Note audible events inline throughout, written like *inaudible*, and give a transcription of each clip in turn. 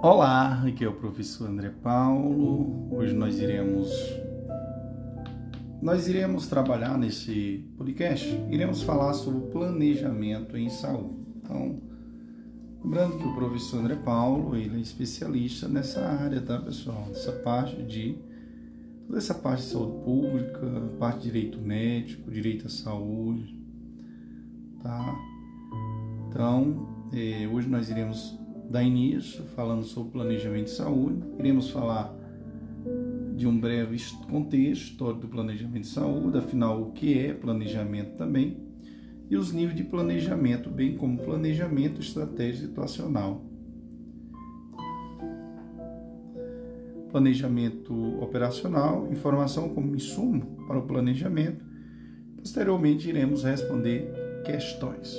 Olá, aqui é o professor André Paulo. Hoje nós iremos nós iremos trabalhar nesse podcast, iremos falar sobre planejamento em saúde. Então, lembrando que o professor André Paulo, ele é especialista nessa área, tá, pessoal? Nessa parte de toda essa parte de saúde pública, parte de direito médico, direito à saúde, tá? Então, eh, hoje nós iremos dar início falando sobre planejamento de saúde. Iremos falar de um breve contexto histórico do planejamento de saúde, afinal, o que é planejamento também, e os níveis de planejamento, bem como planejamento estratégico situacional. Planejamento operacional, informação como insumo para o planejamento. Posteriormente, iremos responder questões.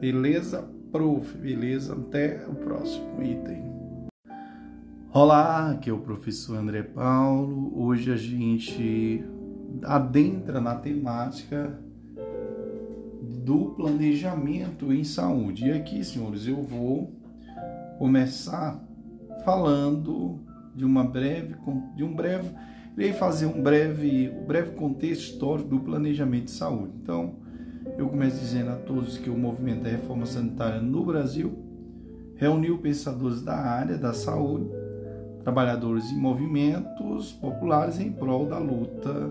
Beleza? Prof, beleza? Até o próximo item. Olá, aqui é o professor André Paulo. Hoje a gente adentra na temática do planejamento em saúde. E aqui, senhores, eu vou começar falando de uma breve de um breve irei fazer um breve um breve contexto histórico do planejamento de saúde. Então, eu começo dizendo a todos que o movimento da reforma sanitária no Brasil reuniu pensadores da área da saúde, trabalhadores e movimentos populares em prol da luta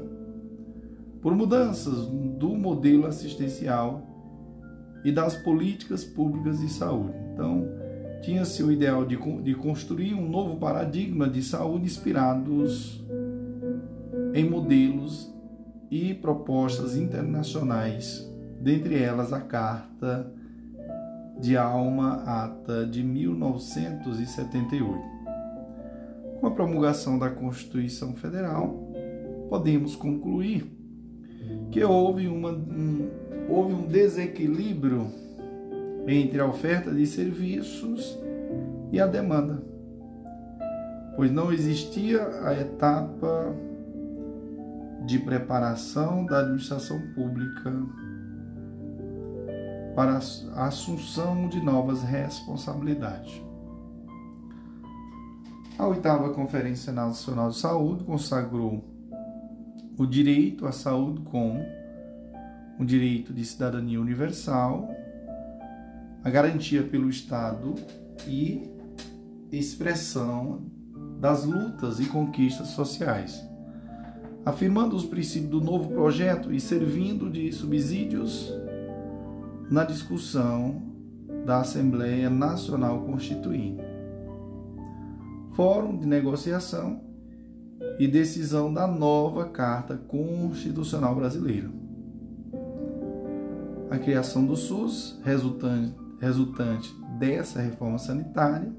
por mudanças do modelo assistencial e das políticas públicas de saúde. Então, tinha-se o ideal de, de construir um novo paradigma de saúde inspirados em modelos e propostas internacionais dentre elas a Carta de Alma Ata de 1978. Com a promulgação da Constituição Federal, podemos concluir que houve, uma, um, houve um desequilíbrio entre a oferta de serviços e a demanda, pois não existia a etapa de preparação da administração pública para a assunção de novas responsabilidades. A oitava Conferência Nacional de Saúde consagrou o direito à saúde como um direito de cidadania universal, a garantia pelo Estado e expressão das lutas e conquistas sociais, afirmando os princípios do novo projeto e servindo de subsídios na discussão da Assembleia Nacional Constituinte, Fórum de Negociação e decisão da nova Carta Constitucional Brasileira. A criação do SUS, resultante, resultante dessa reforma sanitária,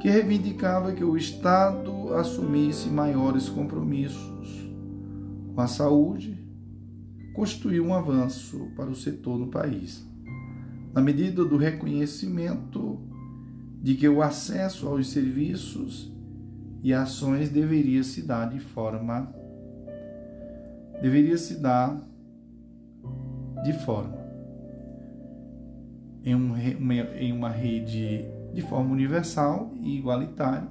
que reivindicava que o Estado assumisse maiores compromissos com a saúde, constituiu um avanço para o setor no país, na medida do reconhecimento de que o acesso aos serviços e ações deveria se dar de forma deveria se dar de forma em, um, em uma rede de forma universal e igualitária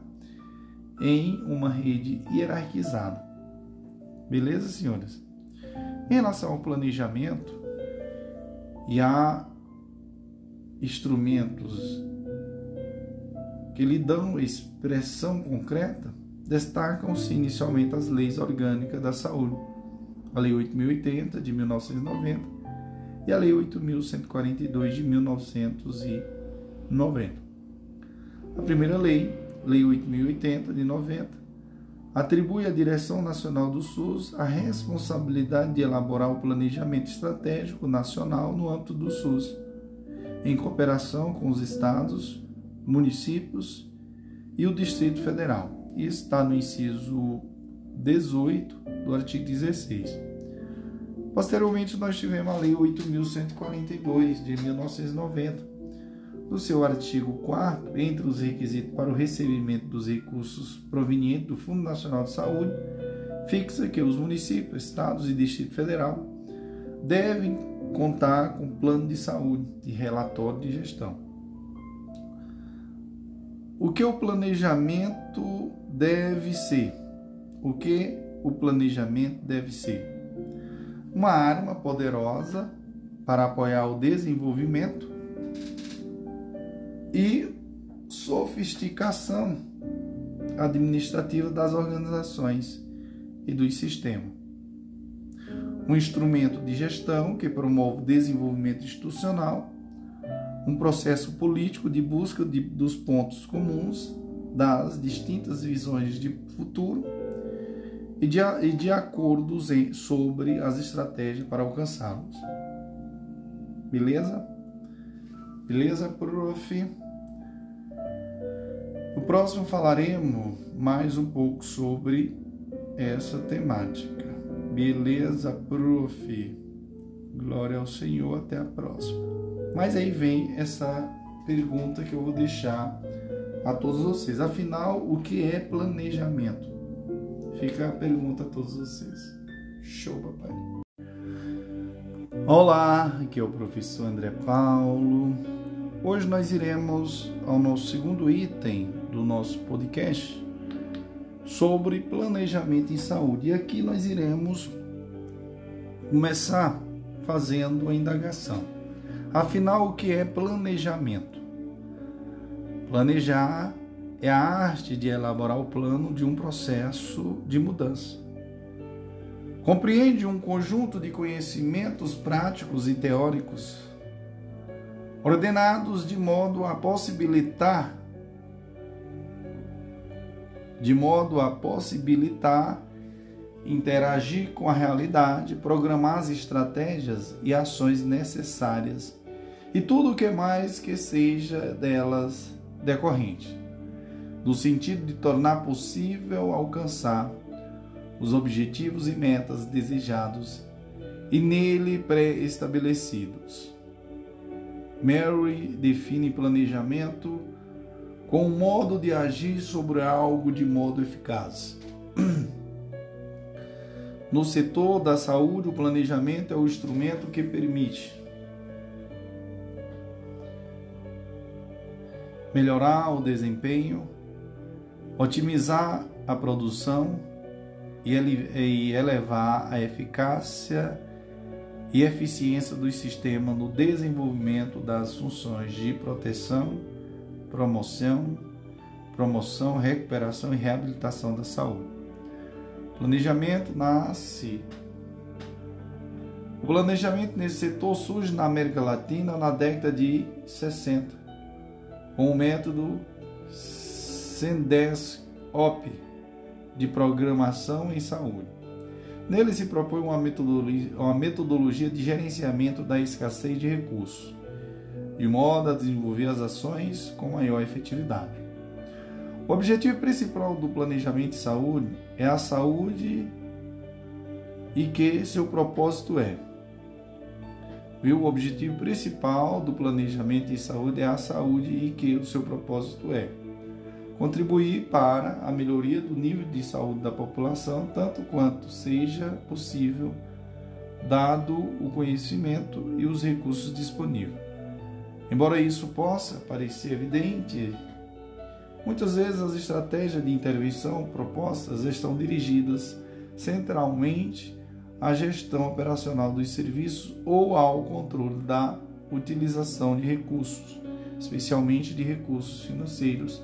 em uma rede hierarquizada. Beleza, senhores? Em relação ao planejamento, e há instrumentos que lhe dão expressão concreta, destacam-se inicialmente as leis orgânicas da saúde, a Lei 8080 de 1990 e a Lei 8142 de 1990. A primeira lei, Lei 8080 de 90, atribui à Direção Nacional do SUS a responsabilidade de elaborar o planejamento estratégico nacional no âmbito do SUS, em cooperação com os estados, municípios e o Distrito Federal. Isso está no inciso 18 do artigo 16. Posteriormente, nós tivemos a Lei 8.142 de 1990, no seu artigo 4 entre os requisitos para o recebimento dos recursos provenientes do Fundo Nacional de Saúde, fixa que os municípios, estados e Distrito Federal devem contar com plano de saúde e relatório de gestão. O que o planejamento deve ser? O que o planejamento deve ser? Uma arma poderosa para apoiar o desenvolvimento e sofisticação administrativa das organizações e dos sistemas. Um instrumento de gestão que promove o desenvolvimento institucional, um processo político de busca de, dos pontos comuns das distintas visões de futuro e de, e de acordos em, sobre as estratégias para alcançá-los. Beleza? Beleza, prof? No próximo falaremos mais um pouco sobre essa temática. Beleza, prof? Glória ao Senhor, até a próxima. Mas aí vem essa pergunta que eu vou deixar a todos vocês. Afinal, o que é planejamento? Fica a pergunta a todos vocês. Show, papai. Olá, aqui é o professor André Paulo. Hoje nós iremos ao nosso segundo item do nosso podcast sobre planejamento em saúde. E aqui nós iremos começar fazendo a indagação. Afinal, o que é planejamento? Planejar é a arte de elaborar o plano de um processo de mudança. Compreende um conjunto de conhecimentos práticos e teóricos ordenados de modo a possibilitar de modo a possibilitar interagir com a realidade, programar as estratégias e ações necessárias e tudo o que mais que seja delas decorrente, no sentido de tornar possível alcançar os objetivos e metas desejados e nele pré-estabelecidos. Mary define planejamento com um modo de agir sobre algo de modo eficaz. *clears throat* No setor da saúde, o planejamento é o instrumento que permite melhorar o desempenho, otimizar a produção e elevar a eficácia e eficiência do sistema no desenvolvimento das funções de proteção, promoção, promoção, recuperação e reabilitação da saúde. Planejamento nasce. O planejamento nesse setor surge na América Latina na década de 60, com o método SENDES-OP de programação em saúde. Nele se propõe uma metodologia, uma metodologia de gerenciamento da escassez de recursos, de modo a desenvolver as ações com maior efetividade. O objetivo principal do planejamento de saúde é a saúde e que seu propósito é. Viu? O objetivo principal do planejamento de saúde é a saúde e que o seu propósito é contribuir para a melhoria do nível de saúde da população, tanto quanto seja possível, dado o conhecimento e os recursos disponíveis. Embora isso possa parecer evidente, Muitas vezes as estratégias de intervenção propostas estão dirigidas centralmente à gestão operacional dos serviços ou ao controle da utilização de recursos, especialmente de recursos financeiros,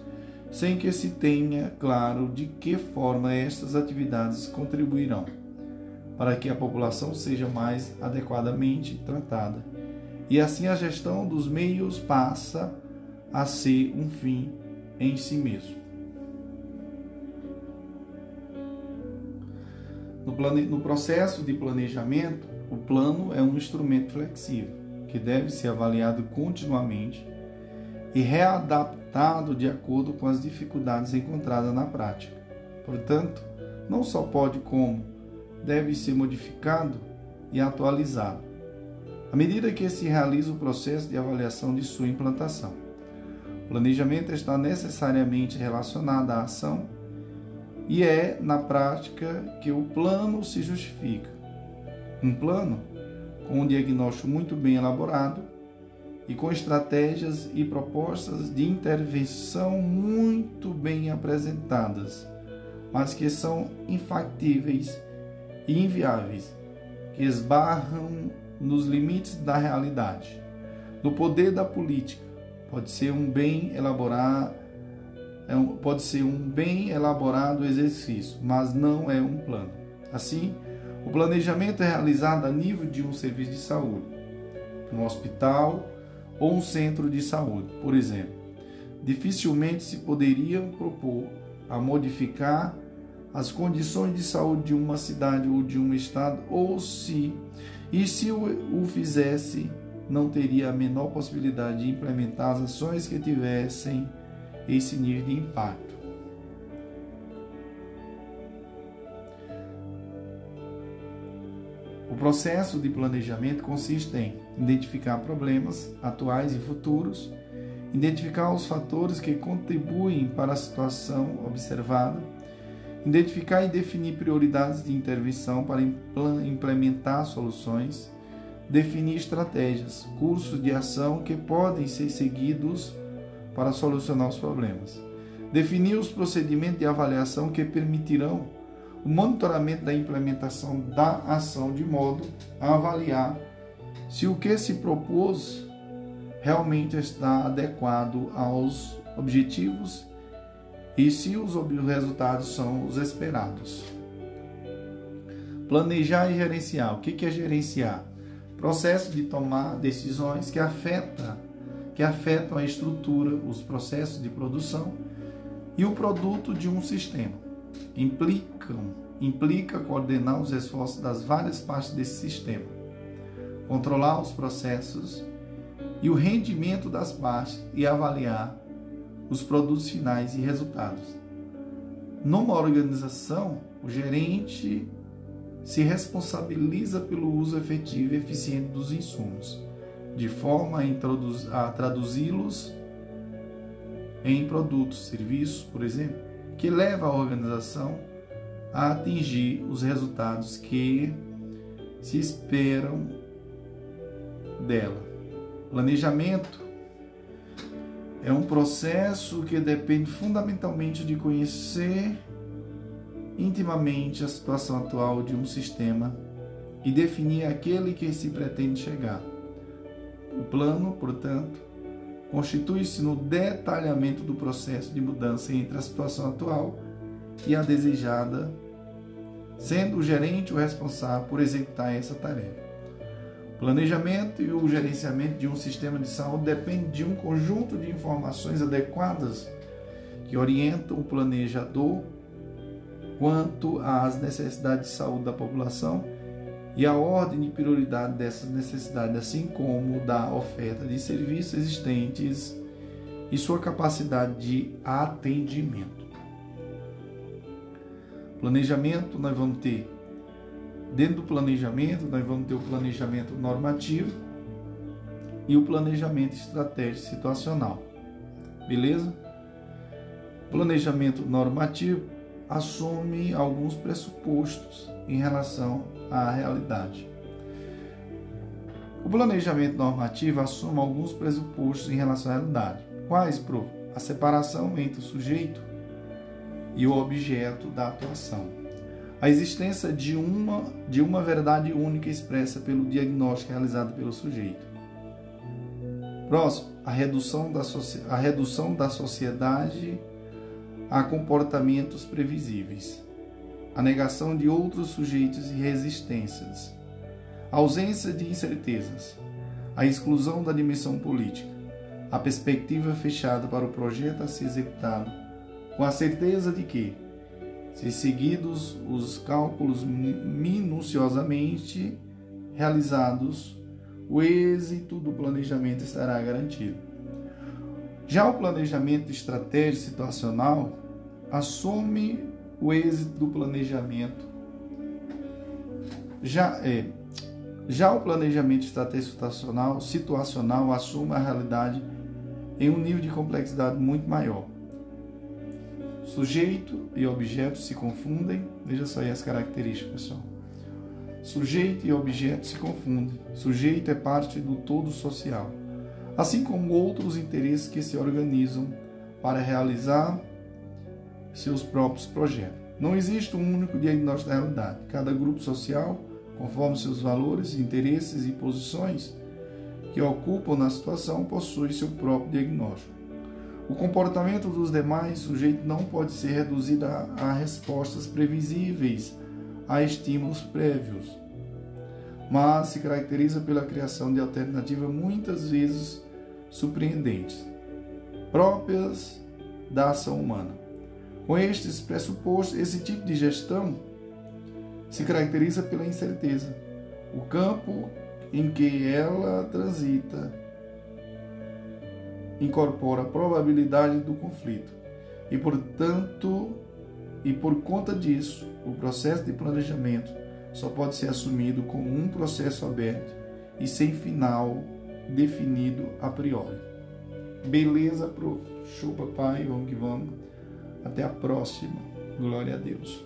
sem que se tenha claro de que forma estas atividades contribuirão para que a população seja mais adequadamente tratada. E assim a gestão dos meios passa a ser um fim em si mesmo. No, plane... no processo de planejamento, o plano é um instrumento flexível que deve ser avaliado continuamente e readaptado de acordo com as dificuldades encontradas na prática. Portanto, não só pode, como deve ser modificado e atualizado à medida que se realiza o processo de avaliação de sua implantação. Planejamento está necessariamente relacionado à ação e é na prática que o plano se justifica. Um plano com um diagnóstico muito bem elaborado e com estratégias e propostas de intervenção muito bem apresentadas, mas que são infactíveis e inviáveis, que esbarram nos limites da realidade. Do poder da política, pode ser um bem elaborado, é pode ser um bem elaborado exercício, mas não é um plano. Assim, o planejamento é realizado a nível de um serviço de saúde, um hospital ou um centro de saúde, por exemplo. Dificilmente se poderia propor a modificar as condições de saúde de uma cidade ou de um estado, ou se e se o fizesse, não teria a menor possibilidade de implementar as ações que tivessem esse nível de impacto. O processo de planejamento consiste em identificar problemas atuais e futuros, identificar os fatores que contribuem para a situação observada, identificar e definir prioridades de intervenção para implementar soluções, definir estratégias, cursos de ação que podem ser seguidos para solucionar os problemas, definir os procedimentos de avaliação que permitirão o monitoramento da implementação da ação de modo a avaliar se o que se propôs realmente está adequado aos objetivos e se os resultados são os esperados. Planejar e gerenciar. O que é gerenciar? Processo de tomar decisões que afeta, que afetam a estrutura, os processos de produção e o produto de um sistema implicam, implica coordenar os esforços das várias partes desse sistema, controlar os processos e o rendimento das partes e avaliar os produtos finais e resultados. Numa organização, o gerente se responsabiliza pelo uso efetivo e eficiente dos insumos, de forma a, a traduzi-los em produtos, serviços, por exemplo, que leva a organização a atingir os resultados que se esperam dela. Planejamento é um processo que depende fundamentalmente de conhecer intimamente a situação atual de um sistema e definir aquele que se pretende chegar. O plano, portanto, constitui-se no detalhamento do processo de mudança entre a situação atual e a desejada, sendo o gerente o responsável por executar essa tarefa. O planejamento e o gerenciamento de um sistema de saúde dependem de um conjunto de informações adequadas que orientam o planejador quanto às necessidades de saúde da população e a ordem de prioridade dessas necessidades, assim como da oferta de serviços existentes e sua capacidade de atendimento. Planejamento, nós vamos ter, dentro do planejamento, nós vamos ter o planejamento normativo e o planejamento estratégico situacional. Beleza? Planejamento normativo assume alguns pressupostos em relação à realidade. O planejamento normativo assume alguns pressupostos em relação à realidade. Quais, prof? A separação entre o sujeito e o objeto da atuação. A existência de uma, de uma verdade única expressa pelo diagnóstico realizado pelo sujeito. Próximo, a redução da, a redução da sociedade a comportamentos previsíveis a negação de outros sujeitos e resistências, a ausência de incertezas, a exclusão da dimensão política, a perspectiva fechada para o projeto a ser executado, com a certeza de que, se seguidos os cálculos minuciosamente realizados, o êxito do planejamento estará garantido. Já o planejamento estratégico situacional assume o êxito do planejamento. Já é já o planejamento estratégico situacional, situacional assume a realidade em um nível de complexidade muito maior. Sujeito e objeto se confundem. Veja só aí as características, pessoal. Sujeito e objeto se confundem. Sujeito é parte do todo social. Assim como outros interesses que se organizam para realizar seus próprios projetos. Não existe um único diagnóstico da realidade. Cada grupo social, conforme seus valores, interesses e posições que ocupam na situação, possui seu próprio diagnóstico. O comportamento dos demais sujeitos não pode ser reduzido a, a respostas previsíveis a estímulos prévios, mas se caracteriza pela criação de alternativas muitas vezes surpreendentes, próprias da ação humana. Com estes pressupostos, esse tipo de gestão se caracteriza pela incerteza. O campo em que ela transita incorpora a probabilidade do conflito e, portanto, e por conta disso, o processo de planejamento só pode ser assumido como um processo aberto e sem final definido a priori. Beleza, prof. Show, papai. Vamos que vamos. Até a próxima. Glória a Deus.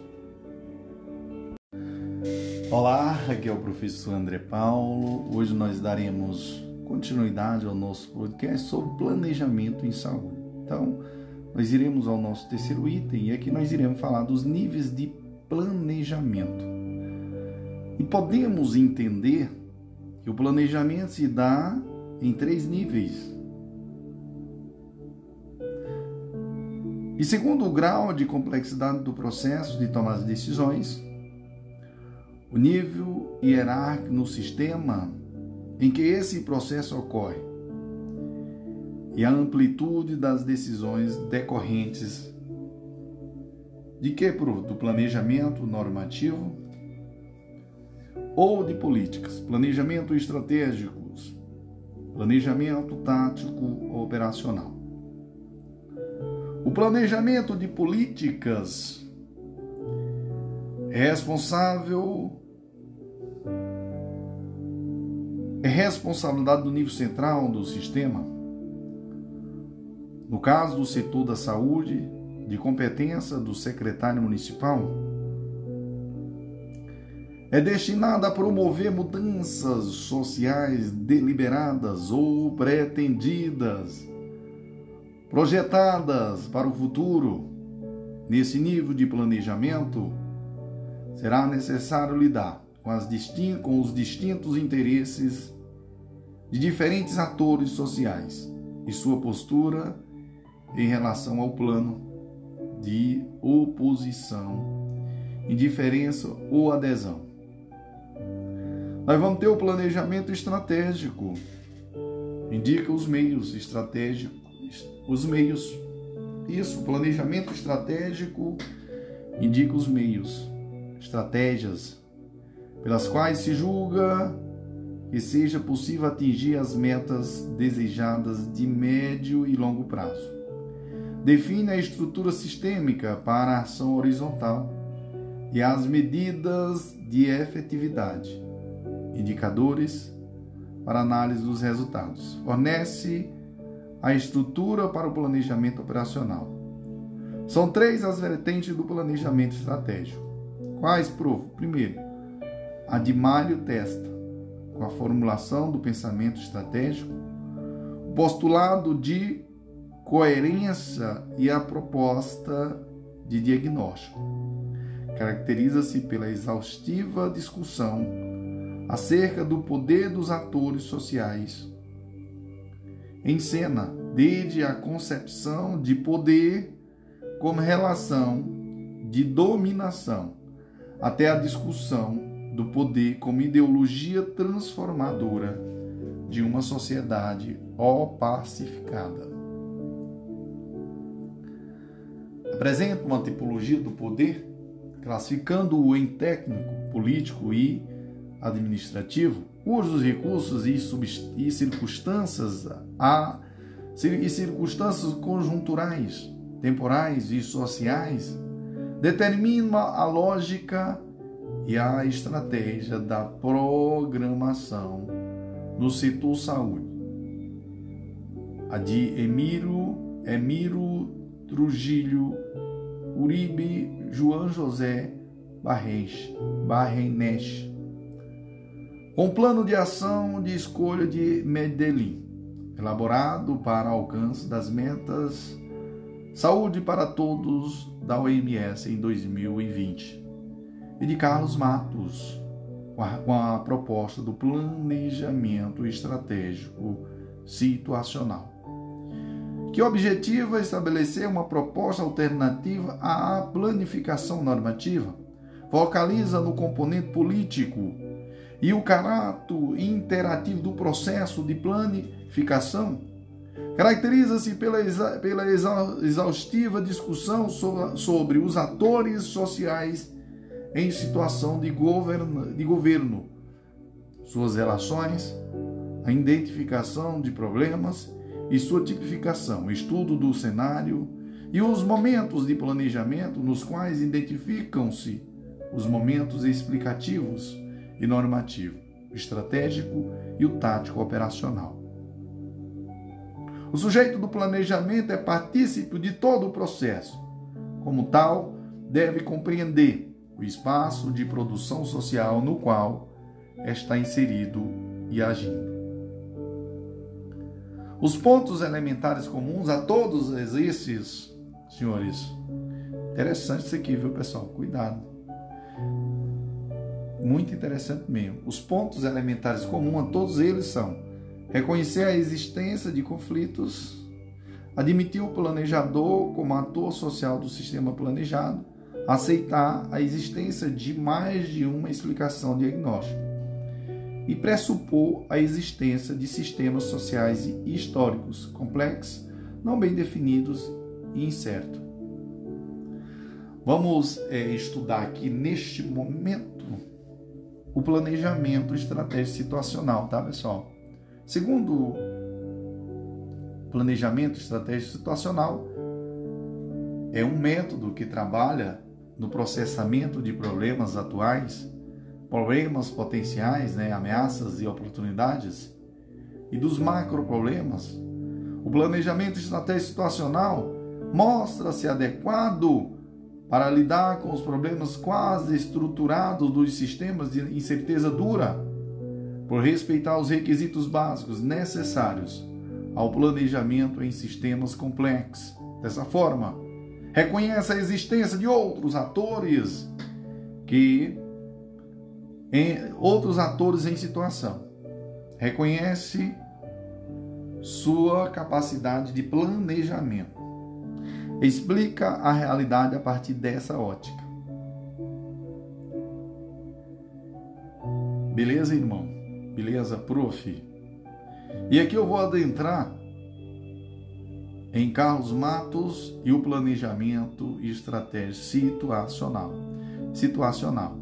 Olá, aqui é o professor André Paulo. Hoje nós daremos continuidade ao nosso podcast sobre planejamento em saúde. Então, nós iremos ao nosso terceiro item e aqui nós iremos falar dos níveis de planejamento. E podemos entender que o planejamento se dá em três níveis. E segundo o grau de complexidade do processo de tomar decisões, o nível hierárquico no sistema em que esse processo ocorre e a amplitude das decisões decorrentes de que do planejamento normativo ou de políticas, planejamento estratégicos, planejamento tático operacional. O planejamento de políticas é responsável é responsabilidade do nível central do sistema. No caso do setor da saúde, de competência do secretário municipal, é destinada a promover mudanças sociais deliberadas ou pretendidas, projetadas para o futuro. Nesse nível de planejamento, será necessário lidar com, com os distintos interesses de diferentes atores sociais e sua postura em relação ao plano de oposição, indiferença ou adesão. Nós vamos ter o planejamento estratégico, indica os meios estratégicos, os meios. Isso, planejamento estratégico indica os meios, estratégias pelas quais se julga que seja possível atingir as metas desejadas de médio e longo prazo. Define a estrutura sistêmica para a ação horizontal e as medidas de efetividade, indicadores para análise dos resultados. Fornece a estrutura para o planejamento operacional. São três as vertentes do planejamento estratégico. Quais, prof? Primeiro, a de Mário Testa, com a formulação do pensamento estratégico, o postulado de coerência e a proposta de diagnóstico. Caracteriza-se pela exaustiva discussão acerca do poder dos atores sociais em cena, desde a concepção de poder como relação de dominação até a discussão do poder como ideologia transformadora de uma sociedade opacificada. Apresenta uma tipologia do poder, classificando-o em técnico, político e administrativo, cujos recursos e, circunstâncias a, e circunstâncias conjunturais, temporais e sociais determinam a lógica e a estratégia da programação no setor saúde. A de Emiro, Emiro Trujillo, Uribe, João José Barrenes, Barrenes, com plano de ação de escolha de Medellín, elaborado para alcance das metas Saúde para Todos da OMS em 2020, e de Carlos Matos, com a proposta do Planejamento Estratégico Situacional, que objetiva estabelecer uma proposta alternativa à planificação normativa, focaliza no componente político e o caráter interativo do processo de planificação Caracteriza-se pela, exa pela exaustiva discussão sobre, sobre os atores sociais em situação de, de governo, suas relações, a identificação de problemas e sua tipificação, estudo do cenário e os momentos de planejamento nos quais identificam-se os momentos explicativos e normativo, estratégico e o tático operacional. O sujeito do planejamento é partícipe de todo o processo. Como tal, deve compreender o espaço de produção social no qual está inserido e agindo. Os pontos elementares comuns a todos esses, senhores, interessante isso aqui, viu, pessoal? Cuidado. Muito interessante mesmo. Os pontos elementares comuns a todos eles são reconhecer a existência de conflitos, admitir o planejador como ator social do sistema planejado, aceitar a existência de mais de uma explicação diagnóstica e pressupor a existência de sistemas sociais e históricos complexos, não bem definidos e incertos. Vamos é, estudar aqui neste momento o planejamento estratégico situacional, tá, pessoal? Segundo planejamento estratégico situacional, é um método que trabalha no processamento de problemas atuais, problemas potenciais, né, ameaças e oportunidades, e dos macroproblemas. O planejamento estratégico situacional mostra-se adequado para lidar com os problemas quase estruturados dos sistemas de incerteza dura por respeitar os requisitos básicos necessários ao planejamento em sistemas complexos. Dessa forma, reconhece a existência de outros atores que em, outros atores em situação. Reconhece sua capacidade de planejamento. Explica a realidade a partir dessa ótica. Beleza, irmão? Beleza, prof? E aqui eu vou adentrar em Carlos Matos e o planejamento e estratégia situacional. Situacional.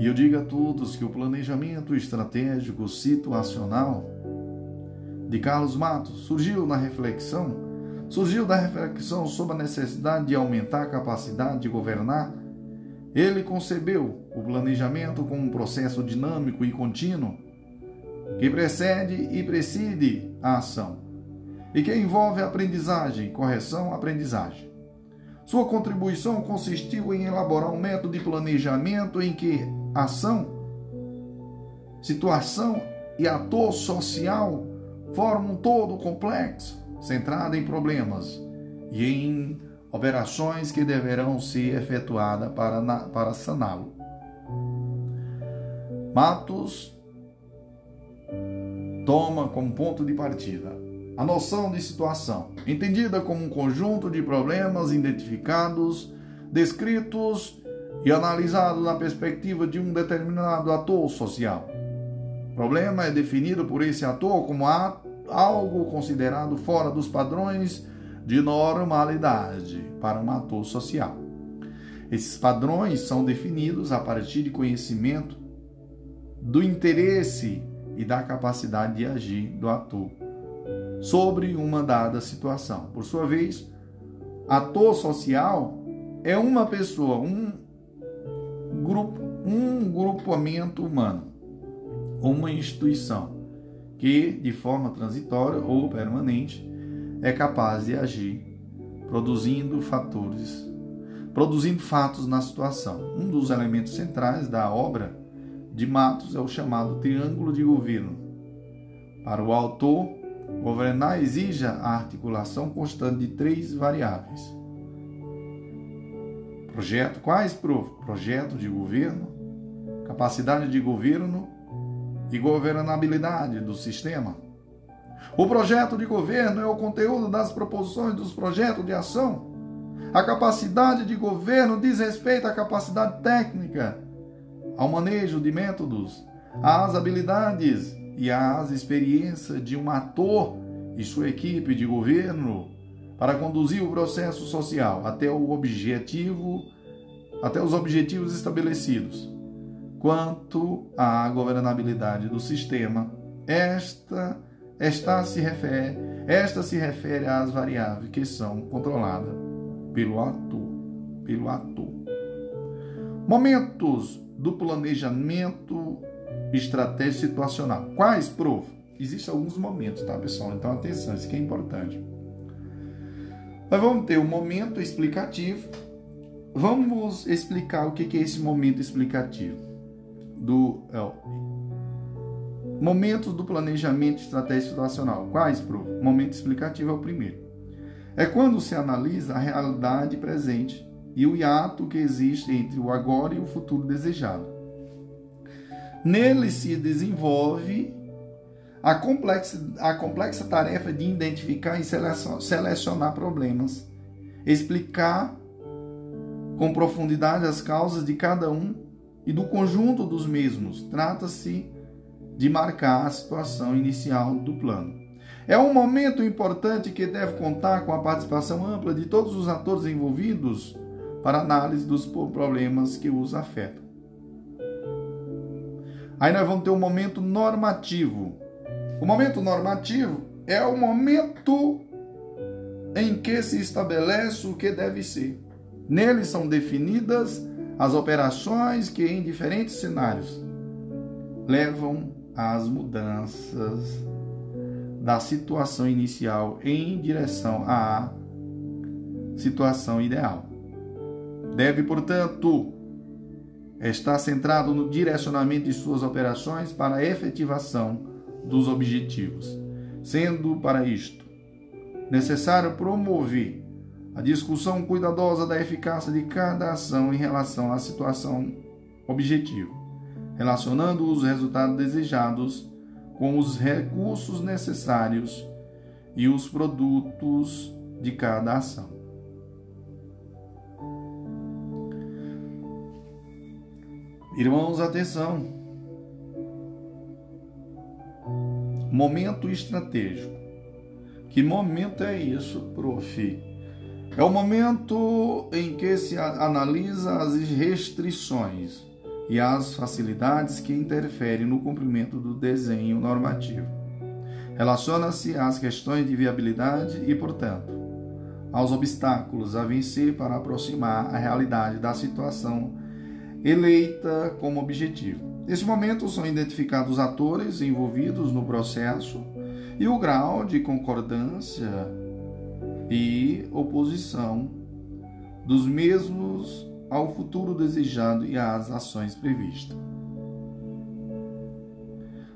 E eu digo a todos que o planejamento estratégico situacional de Carlos Matos surgiu na reflexão, surgiu da reflexão sobre a necessidade de aumentar a capacidade de governar ele concebeu o planejamento como um processo dinâmico e contínuo que precede e preside a ação e que envolve aprendizagem, correção, aprendizagem. Sua contribuição consistiu em elaborar um método de planejamento em que ação, situação e ator social formam um todo complexo, centrado em problemas e em operações que deverão ser efetuadas para, para saná-lo. Matos toma como ponto de partida a noção de situação, entendida como um conjunto de problemas identificados, descritos e analisados na perspectiva de um determinado ator social. O problema é definido por esse ator como algo considerado fora dos padrões de normalidade para um ator social. Esses padrões são definidos a partir de conhecimento do interesse e da capacidade de agir do ator sobre uma dada situação. Por sua vez, ator social é uma pessoa, um grupo, um grupamento humano, uma instituição que, de forma transitória ou permanente, é capaz de agir, produzindo fatores, produzindo fatos na situação. Um dos elementos centrais da obra de Matos é o chamado triângulo de governo, Para o autor, governar exige a articulação constante de três variáveis. Projeto, quais? Projeto de governo, capacidade de governo e governabilidade do sistema. O projeto de governo é o conteúdo das proposições dos projetos de ação. A capacidade de governo diz respeito à capacidade técnica, ao manejo de métodos, às habilidades e às experiências de um ator e sua equipe de governo para conduzir o processo social até o objetivo, até os objetivos estabelecidos. Quanto à governabilidade do sistema, esta esta se refere, esta se refere às variáveis que são controladas pelo ator, pelo ator. Momentos do planejamento estratégico situacional. Quais, prof? Existem alguns momentos, tá, pessoal? Então, atenção, isso aqui é importante. Nós vamos ter um momento explicativo. Vamos explicar o que é esse momento explicativo do Momentos do planejamento estratégico situacional. Quais, Pro? Momento explicativo é o primeiro. É quando se analisa a realidade presente e o hiato que existe entre o agora e o futuro desejado. Nele se desenvolve a complexa, a complexa tarefa de identificar e selecionar problemas, explicar com profundidade as causas de cada um e do conjunto dos mesmos. Trata-se de marcar a situação inicial do plano. É um momento importante que deve contar com a participação ampla de todos os atores envolvidos para análise dos problemas que os afetam. Aí nós vamos ter um momento normativo. O momento normativo é o momento em que se estabelece o que deve ser. Nele são definidas as operações que, em diferentes cenários, levam as mudanças da situação inicial em direção à situação ideal. Deve, portanto, estar centrado no direcionamento de suas operações para a efetivação dos objetivos, sendo para isto necessário promover a discussão cuidadosa da eficácia de cada ação em relação à situação objetiva relacionando os resultados desejados com os recursos necessários e os produtos de cada ação. Irmãos, atenção. Momento estratégico. Que momento é isso, prof? É o momento em que se analisa as restrições e as facilidades que interferem no cumprimento do desenho normativo. Relaciona-se às questões de viabilidade e, portanto, aos obstáculos a vencer para aproximar a realidade da situação eleita como objetivo. Nesse momento são identificados os atores envolvidos no processo e o grau de concordância e oposição dos mesmos ao futuro desejado e às ações previstas.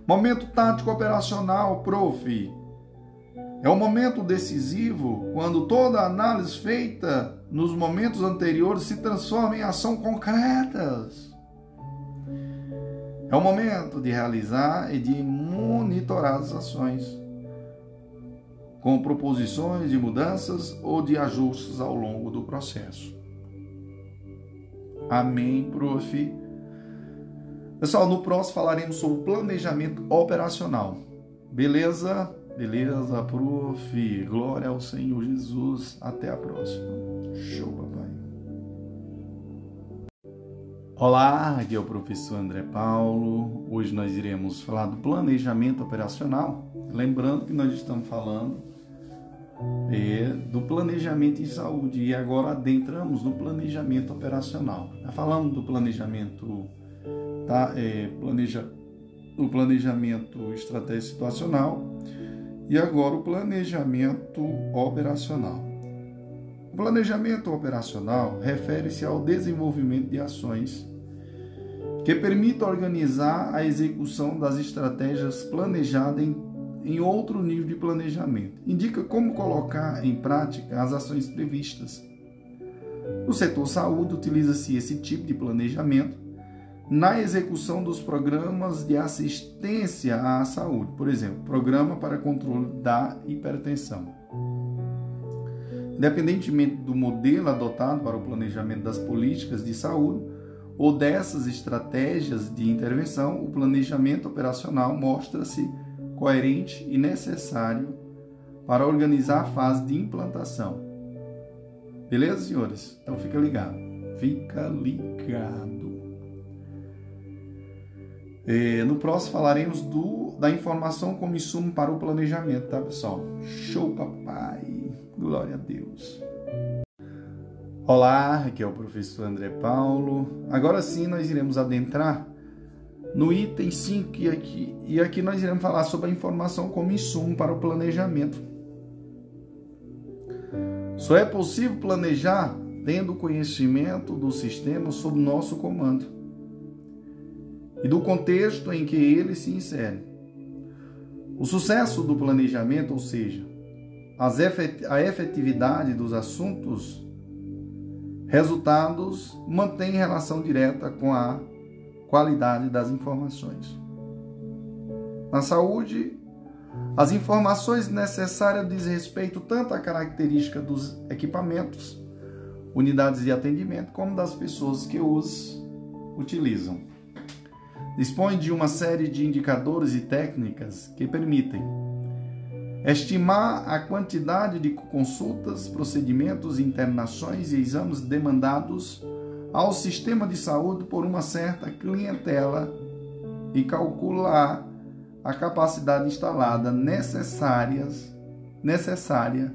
Momento tático operacional, prof. É o momento decisivo quando toda a análise feita nos momentos anteriores se transforma em ação concretas. É o momento de realizar e de monitorar as ações, com proposições de mudanças ou de ajustes ao longo do processo. Amém, prof. Pessoal, no próximo falaremos sobre planejamento operacional. Beleza? Beleza, prof. Glória ao Senhor Jesus. Até a próxima. Show, papai. Olá, aqui é o professor André Paulo. Hoje nós iremos falar do planejamento operacional. Lembrando que nós estamos falando é, do planejamento em saúde e agora adentramos no planejamento operacional. Já falamos do planejamento, tá? É, planeja, o planejamento estratégico situacional e agora o planejamento operacional. O planejamento operacional refere-se ao desenvolvimento de ações que permitam organizar a execução das estratégias planejadas em em outro nível de planejamento. Indica como colocar em prática as ações previstas. No setor saúde, utiliza-se esse tipo de planejamento na execução dos programas de assistência à saúde, por exemplo, programa para controle da hipertensão. Independentemente do modelo adotado para o planejamento das políticas de saúde ou dessas estratégias de intervenção, o planejamento operacional mostra-se coerente e necessário para organizar a fase de implantação. Beleza, senhores? Então fica ligado. Fica ligado. É, no próximo falaremos do, da informação como insumo para o planejamento, tá, pessoal? Show, papai! Glória a Deus! Olá, aqui é o professor André Paulo. Agora sim nós iremos adentrar no item 5 e aqui, e aqui nós iremos falar sobre a informação como insumo para o planejamento. Só é possível planejar tendo conhecimento do sistema sob nosso comando e do contexto em que ele se insere. O sucesso do planejamento, ou seja, a efetividade dos assuntos resultados, mantém relação direta com a qualidade das informações. Na saúde, as informações necessárias diz respeito tanto à característica dos equipamentos, unidades de atendimento, como das pessoas que os utilizam. Dispõe de uma série de indicadores e técnicas que permitem estimar a quantidade de consultas, procedimentos, internações e exames demandados ao sistema de saúde por uma certa clientela e calcular a capacidade instalada necessárias, necessária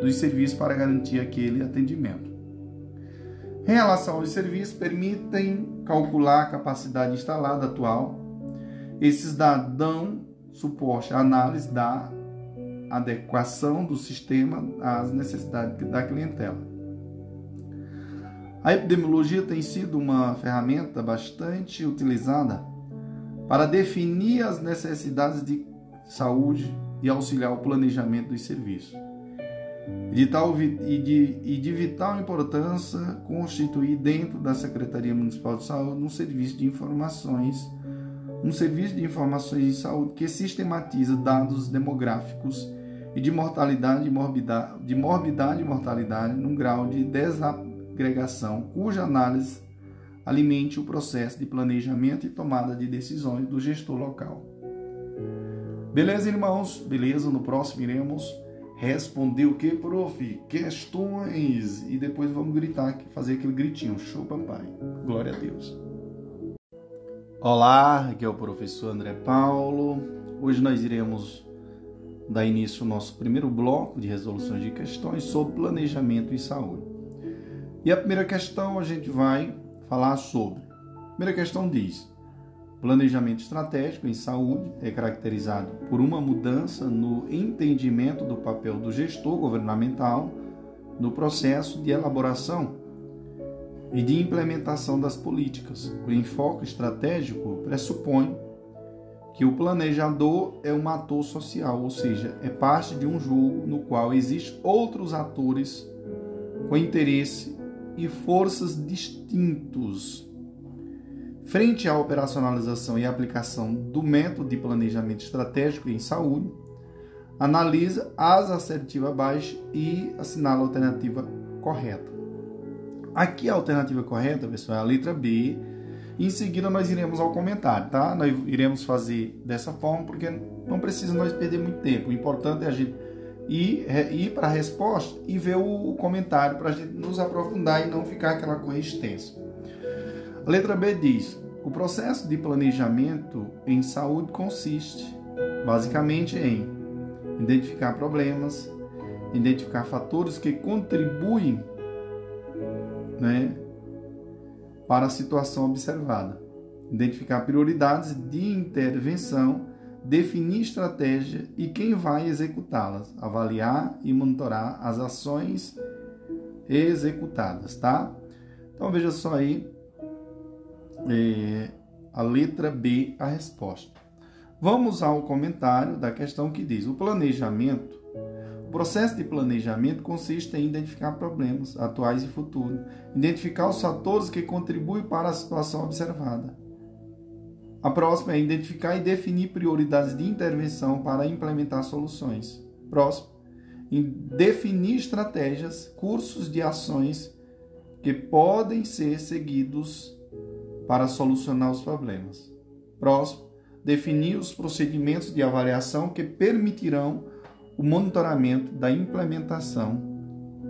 dos serviços para garantir aquele atendimento. Em relação aos serviços, permitem calcular a capacidade instalada atual. Esses dados dão suporte à análise da adequação do sistema às necessidades da clientela. A epidemiologia tem sido uma ferramenta bastante utilizada para definir as necessidades de saúde e auxiliar o planejamento dos serviços. De tal, e, de, e de vital importância constituir dentro da Secretaria Municipal de Saúde um serviço de informações, um serviço de informações em saúde que sistematiza dados demográficos e de mortalidade e morbidade, de morbidade e mortalidade num grau de desaparição agregação cuja análise alimente o processo de planejamento e tomada de decisões do gestor local. Beleza, irmãos? Beleza, no próximo iremos responder o que, prof? Questões. E depois vamos gritar, fazer aquele gritinho. Show, papai. Glória a Deus. Olá, aqui é o professor André Paulo. Hoje nós iremos dar início ao nosso primeiro bloco de resoluções de questões sobre planejamento e saúde. E a primeira questão a gente vai falar sobre. A primeira questão diz: planejamento estratégico em saúde é caracterizado por uma mudança no entendimento do papel do gestor governamental no processo de elaboração e de implementação das políticas. O enfoque estratégico pressupõe que o planejador é um ator social, ou seja, é parte de um jogo no qual existem outros atores com interesse e forças distintos. Frente à operacionalização e aplicação do método de planejamento estratégico em saúde, analisa as assertivas abaixo e assinala a alternativa correta. Aqui a alternativa correta, pessoal, é a letra B. em seguida nós iremos ao comentário, tá? Nós iremos fazer dessa forma porque não precisa nós perder muito tempo. O importante é a gente e ir para a resposta e ver o comentário para a gente nos aprofundar e não ficar aquela coisa extensa. A letra B diz: o processo de planejamento em saúde consiste basicamente em identificar problemas, identificar fatores que contribuem né, para a situação observada, identificar prioridades de intervenção definir estratégia e quem vai executá-las, avaliar e monitorar as ações executadas, tá? Então veja só aí é, a letra B, a resposta. Vamos ao comentário da questão que diz: o planejamento. O processo de planejamento consiste em identificar problemas atuais e futuros, identificar os fatores que contribuem para a situação observada. A próxima é identificar e definir prioridades de intervenção para implementar soluções. Próximo, definir estratégias, cursos de ações que podem ser seguidos para solucionar os problemas. Próximo, definir os procedimentos de avaliação que permitirão o monitoramento da implementação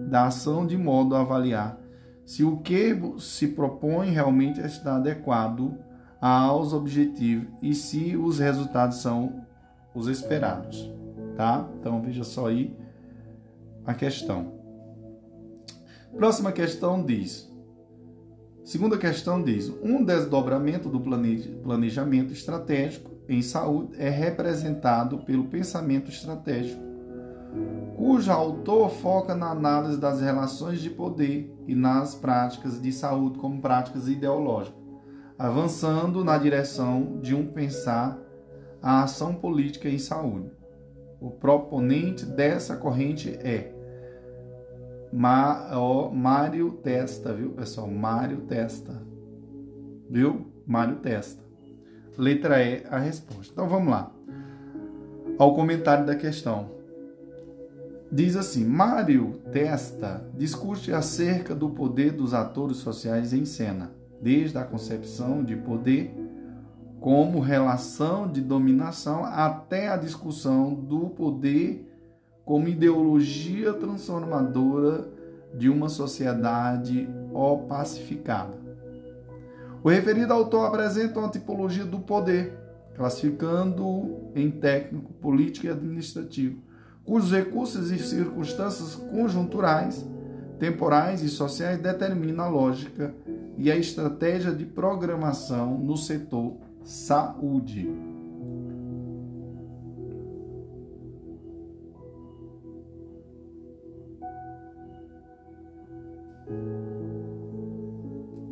da ação de modo a avaliar se o que se propõe realmente está adequado aos objetivos e se os resultados são os esperados, tá? Então veja só aí a questão. Próxima questão diz: Segunda questão diz: um desdobramento do planejamento estratégico em saúde é representado pelo pensamento estratégico, cujo autor foca na análise das relações de poder e nas práticas de saúde como práticas ideológicas, avançando na direção de um pensar a ação política em saúde. O proponente dessa corrente é Mário Testa, viu, pessoal? Mário Testa. Viu? Mário Testa. Letra E, a resposta. Então vamos lá. Ao comentário da questão. Diz assim: Mário Testa discute acerca do poder dos atores sociais em cena, desde a concepção de poder como relação de dominação até a discussão do poder como ideologia transformadora de uma sociedade opacificada. O referido autor apresenta uma tipologia do poder, classificando-o em técnico, político e administrativo, cujos recursos e circunstâncias conjunturais, temporais e sociais determinam a lógica e a estratégia de programação no setor saúde.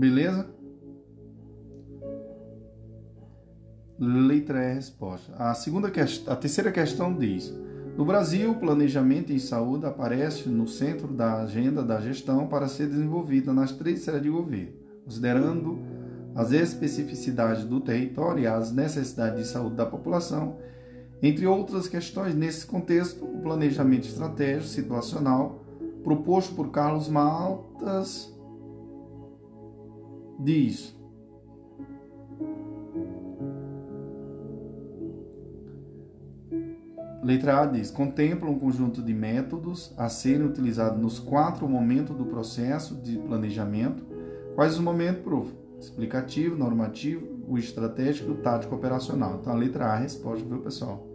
Beleza? Letra E resposta. A segunda a terceira questão diz: No Brasil, o planejamento em saúde aparece no centro da agenda da gestão para ser desenvolvida nas três esferas de governo, considerando as especificidades do território e as necessidades de saúde da população. Entre outras questões, nesse contexto, o planejamento estratégico situacional proposto por Carlos Maltas diz: Letra A diz: contempla um conjunto de métodos a serem utilizados nos quatro momentos do processo de planejamento. Quais os momentos, prof? Explicativo, normativo, o estratégico o tático operacional. Então, a letra A é a resposta, viu, pessoal?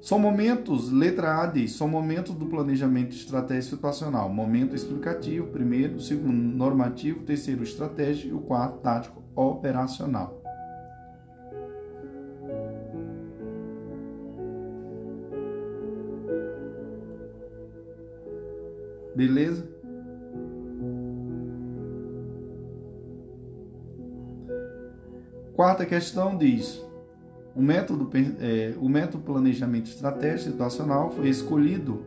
São momentos, letra A diz, são momentos do planejamento estratégico situacional. Momento explicativo, primeiro, segundo, normativo, terceiro, estratégico e o quarto, tático operacional. Beleza? Quarta questão diz: o método, é, o método planejamento estratégico situacional foi escolhido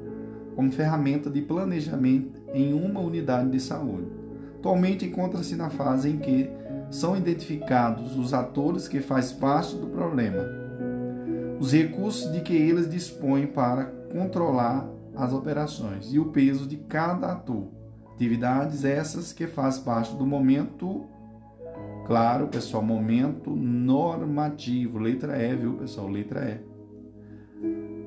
como ferramenta de planejamento em uma unidade de saúde. Atualmente encontra-se na fase em que são identificados os atores que fazem parte do problema, os recursos de que eles dispõem para controlar as operações e o peso de cada ator. Atividades essas que fazem parte do momento Claro, pessoal, momento normativo. Letra E, viu, pessoal? Letra E.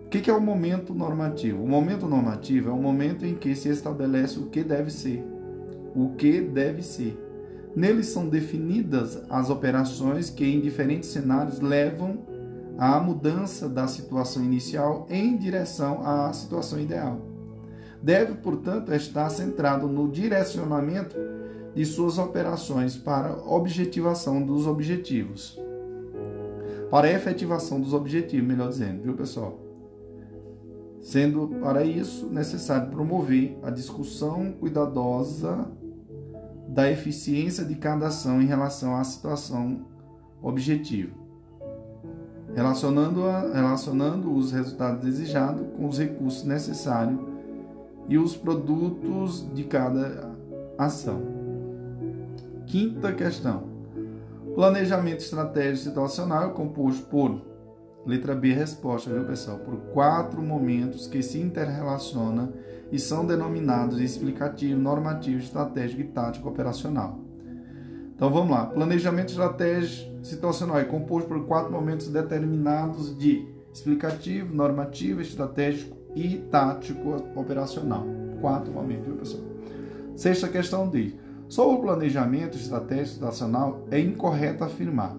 O que é o momento normativo? O momento normativo é o momento em que se estabelece o que deve ser. O que deve ser. Neles são definidas as operações que, em diferentes cenários, levam à mudança da situação inicial em direção à situação ideal. Deve, portanto, estar centrado no direcionamento de suas operações para objetivação dos objetivos. Para efetivação dos objetivos, melhor dizendo, viu pessoal? Sendo para isso necessário promover a discussão cuidadosa da eficiência de cada ação em relação à situação objetiva. relacionando, a, relacionando os resultados desejados com os recursos necessários e os produtos de cada ação. Quinta questão. Planejamento estratégico situacional é composto por letra B resposta, viu pessoal? Por quatro momentos que se interrelacionam e são denominados explicativo, normativo, estratégico e tático operacional. Então vamos lá. Planejamento estratégico situacional é composto por quatro momentos determinados de explicativo, normativo, estratégico e tático operacional. Quatro momentos, viu pessoal? Sexta questão diz: sobre o planejamento estratégico situacional é incorreto afirmar.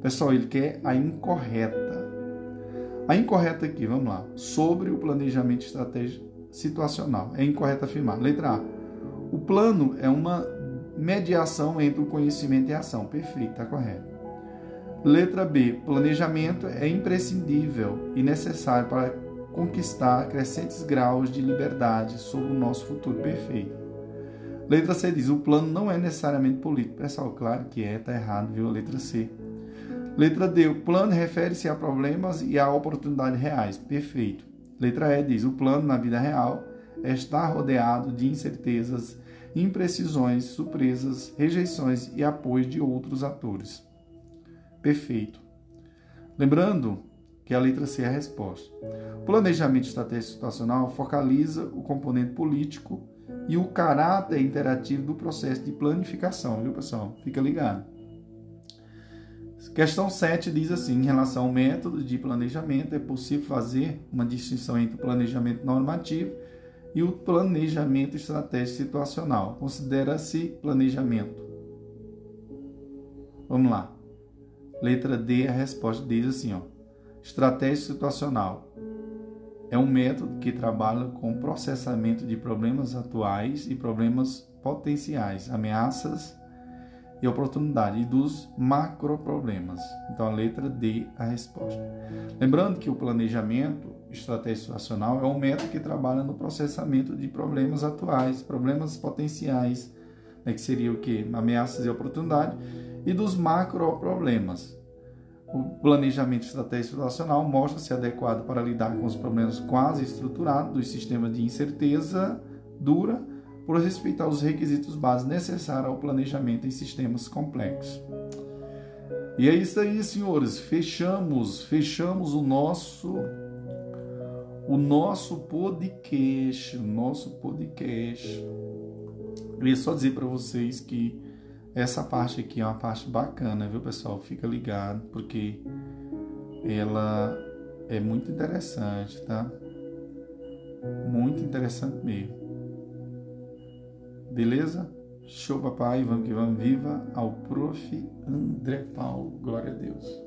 Pessoal, ele quer a incorreta. A incorreta aqui, vamos lá. Sobre o planejamento estratégico situacional. É incorreto afirmar. Letra A. O plano é uma mediação entre o conhecimento e a ação. Perfeito, está correto. Letra B. Planejamento é imprescindível e necessário para conquistar crescentes graus de liberdade sobre o nosso futuro. Perfeito. Letra C diz: o plano não é necessariamente político. Pessoal, claro que é, está errado, viu? Letra C. Letra D. O plano refere-se a problemas e a oportunidades reais. Perfeito. Letra E diz: o plano na vida real está rodeado de incertezas imprecisões, surpresas, rejeições e apoio de outros atores. Perfeito. Lembrando que a letra C é a resposta. O planejamento estratégico situacional focaliza o componente político e o caráter interativo do processo de planificação, viu, pessoal? Fica ligado. Questão 7 diz assim: em relação ao método de planejamento, é possível fazer uma distinção entre o planejamento normativo e o planejamento estratégico situacional. Considera-se planejamento. Vamos lá. Letra D, a resposta diz assim, ó. Estratégia situacional é um método que trabalha com processamento de problemas atuais e problemas potenciais, ameaças e oportunidade e dos macroproblemas. Então a letra D a resposta. Lembrando que o planejamento estratégico situacional é um método que trabalha no processamento de problemas atuais, problemas potenciais, né, que seria o que? Ameaças e oportunidade, e dos macroproblemas. O planejamento estratégico situacional mostra-se adequado para lidar com os problemas quase estruturados dos sistemas de incerteza dura por respeitar os requisitos básicos necessários ao planejamento em sistemas complexos. E é isso aí, senhores. Fechamos, fechamos o nosso o nosso podcast, nosso podcast. Eu queria só dizer para vocês que essa parte aqui é uma parte bacana, viu, pessoal? Fica ligado, porque ela é muito interessante, tá? Muito interessante mesmo. Beleza? Show, papai. Vamos que vamos. Viva ao prof. André Paulo. Glória a Deus.